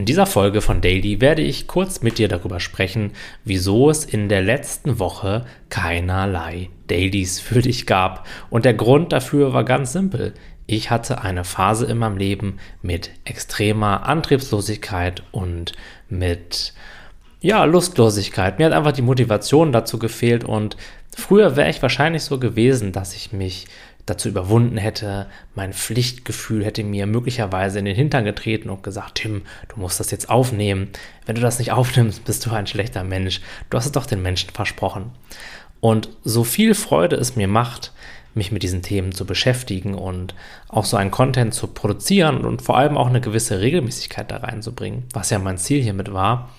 In dieser Folge von Daily werde ich kurz mit dir darüber sprechen, wieso es in der letzten Woche keinerlei Dailies für dich gab. Und der Grund dafür war ganz simpel. Ich hatte eine Phase in meinem Leben mit extremer Antriebslosigkeit und mit ja, Lustlosigkeit. Mir hat einfach die Motivation dazu gefehlt und früher wäre ich wahrscheinlich so gewesen, dass ich mich dazu überwunden hätte, mein Pflichtgefühl hätte mir möglicherweise in den Hintern getreten und gesagt, Tim, du musst das jetzt aufnehmen. Wenn du das nicht aufnimmst, bist du ein schlechter Mensch. Du hast es doch den Menschen versprochen. Und so viel Freude es mir macht, mich mit diesen Themen zu beschäftigen und auch so einen Content zu produzieren und vor allem auch eine gewisse Regelmäßigkeit da reinzubringen, was ja mein Ziel hiermit war,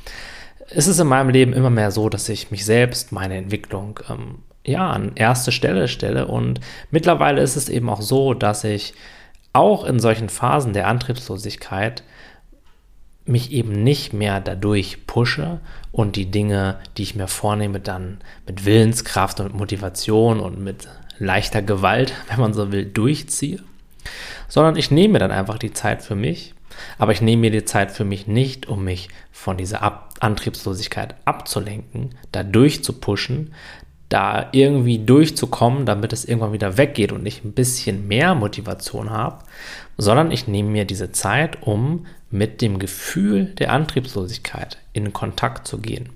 ist es in meinem Leben immer mehr so, dass ich mich selbst, meine Entwicklung ähm, ja, an erste Stelle stelle. Und mittlerweile ist es eben auch so, dass ich auch in solchen Phasen der Antriebslosigkeit mich eben nicht mehr dadurch pushe und die Dinge, die ich mir vornehme, dann mit Willenskraft und Motivation und mit leichter Gewalt, wenn man so will, durchziehe, sondern ich nehme dann einfach die Zeit für mich, aber ich nehme mir die Zeit für mich nicht, um mich von dieser Ab Antriebslosigkeit abzulenken, da durchzupushen, da irgendwie durchzukommen, damit es irgendwann wieder weggeht und ich ein bisschen mehr Motivation habe, sondern ich nehme mir diese Zeit, um mit dem Gefühl der Antriebslosigkeit in Kontakt zu gehen.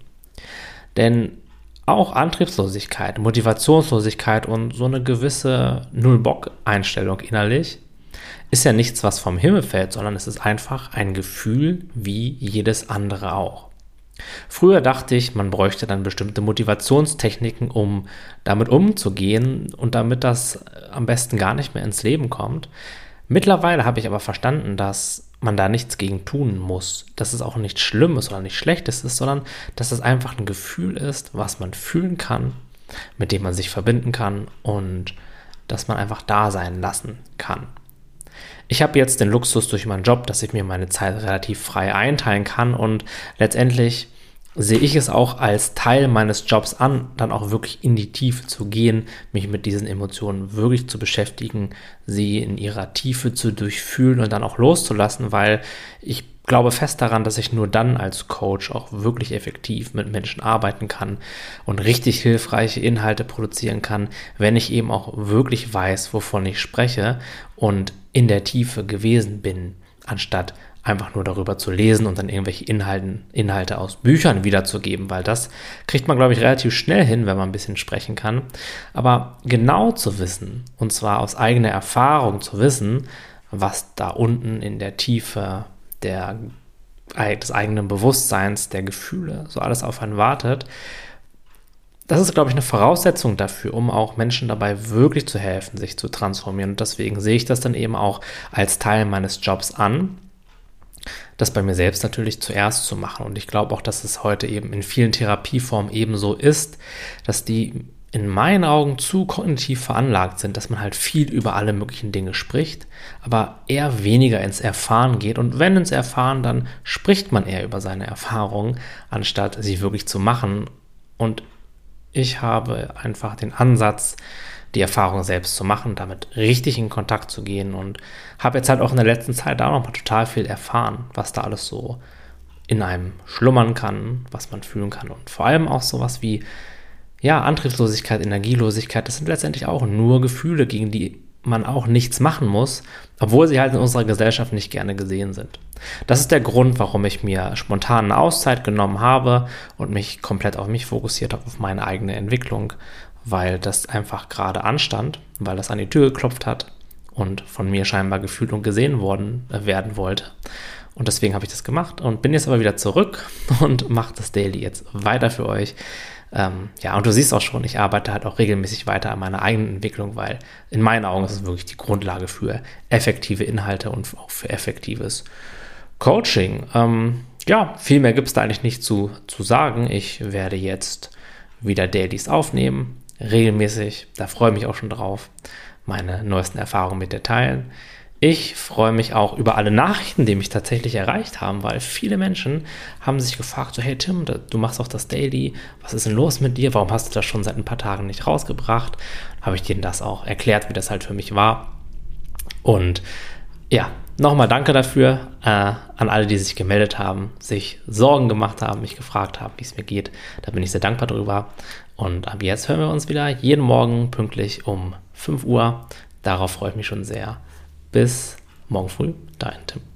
Denn auch Antriebslosigkeit, Motivationslosigkeit und so eine gewisse Null-Bock-Einstellung innerlich ist ja nichts, was vom Himmel fällt, sondern es ist einfach ein Gefühl wie jedes andere auch. Früher dachte ich, man bräuchte dann bestimmte Motivationstechniken, um damit umzugehen und damit das am besten gar nicht mehr ins Leben kommt. Mittlerweile habe ich aber verstanden, dass man da nichts gegen tun muss, dass es auch nichts Schlimmes oder nicht Schlechtes ist, sondern dass es einfach ein Gefühl ist, was man fühlen kann, mit dem man sich verbinden kann und dass man einfach da sein lassen kann. Ich habe jetzt den Luxus durch meinen Job, dass ich mir meine Zeit relativ frei einteilen kann und letztendlich sehe ich es auch als Teil meines Jobs an, dann auch wirklich in die Tiefe zu gehen, mich mit diesen Emotionen wirklich zu beschäftigen, sie in ihrer Tiefe zu durchfühlen und dann auch loszulassen, weil ich glaube fest daran, dass ich nur dann als Coach auch wirklich effektiv mit Menschen arbeiten kann und richtig hilfreiche Inhalte produzieren kann, wenn ich eben auch wirklich weiß, wovon ich spreche und in der Tiefe gewesen bin, anstatt einfach nur darüber zu lesen und dann irgendwelche Inhalten, Inhalte aus Büchern wiederzugeben, weil das kriegt man, glaube ich, relativ schnell hin, wenn man ein bisschen sprechen kann. Aber genau zu wissen, und zwar aus eigener Erfahrung zu wissen, was da unten in der Tiefe der, des eigenen Bewusstseins, der Gefühle, so alles auf einen wartet, das ist, glaube ich, eine Voraussetzung dafür, um auch Menschen dabei wirklich zu helfen, sich zu transformieren. Und deswegen sehe ich das dann eben auch als Teil meines Jobs an, das bei mir selbst natürlich zuerst zu machen. Und ich glaube auch, dass es heute eben in vielen Therapieformen ebenso ist, dass die in meinen Augen zu kognitiv veranlagt sind, dass man halt viel über alle möglichen Dinge spricht, aber eher weniger ins Erfahren geht. Und wenn ins Erfahren, dann spricht man eher über seine Erfahrungen, anstatt sie wirklich zu machen. Und ich habe einfach den Ansatz, die Erfahrung selbst zu machen, damit richtig in Kontakt zu gehen und habe jetzt halt auch in der letzten Zeit da noch mal total viel erfahren, was da alles so in einem schlummern kann, was man fühlen kann und vor allem auch sowas wie ja, Antriebslosigkeit, Energielosigkeit, das sind letztendlich auch nur Gefühle, gegen die man auch nichts machen muss, obwohl sie halt in unserer Gesellschaft nicht gerne gesehen sind. Das ist der Grund, warum ich mir spontan eine Auszeit genommen habe und mich komplett auf mich fokussiert habe, auf meine eigene Entwicklung, weil das einfach gerade anstand, weil das an die Tür geklopft hat und von mir scheinbar gefühlt und gesehen worden äh, werden wollte. Und deswegen habe ich das gemacht und bin jetzt aber wieder zurück und mache das Daily jetzt weiter für euch. Ähm, ja, und du siehst auch schon, ich arbeite halt auch regelmäßig weiter an meiner eigenen Entwicklung, weil in meinen Augen ist es wirklich die Grundlage für effektive Inhalte und auch für effektives Coaching. Ähm, ja, viel mehr gibt es da eigentlich nicht zu, zu sagen. Ich werde jetzt wieder Dailies aufnehmen, regelmäßig. Da freue ich mich auch schon drauf, meine neuesten Erfahrungen mit dir teilen. Ich freue mich auch über alle Nachrichten, die mich tatsächlich erreicht haben, weil viele Menschen haben sich gefragt, so hey Tim, du machst auch das Daily, was ist denn los mit dir? Warum hast du das schon seit ein paar Tagen nicht rausgebracht? Habe ich denen das auch erklärt, wie das halt für mich war. Und ja, nochmal danke dafür äh, an alle, die sich gemeldet haben, sich Sorgen gemacht haben, mich gefragt haben, wie es mir geht. Da bin ich sehr dankbar drüber. Und ab jetzt hören wir uns wieder jeden Morgen pünktlich um 5 Uhr. Darauf freue ich mich schon sehr. Bis morgen früh, dein Tim.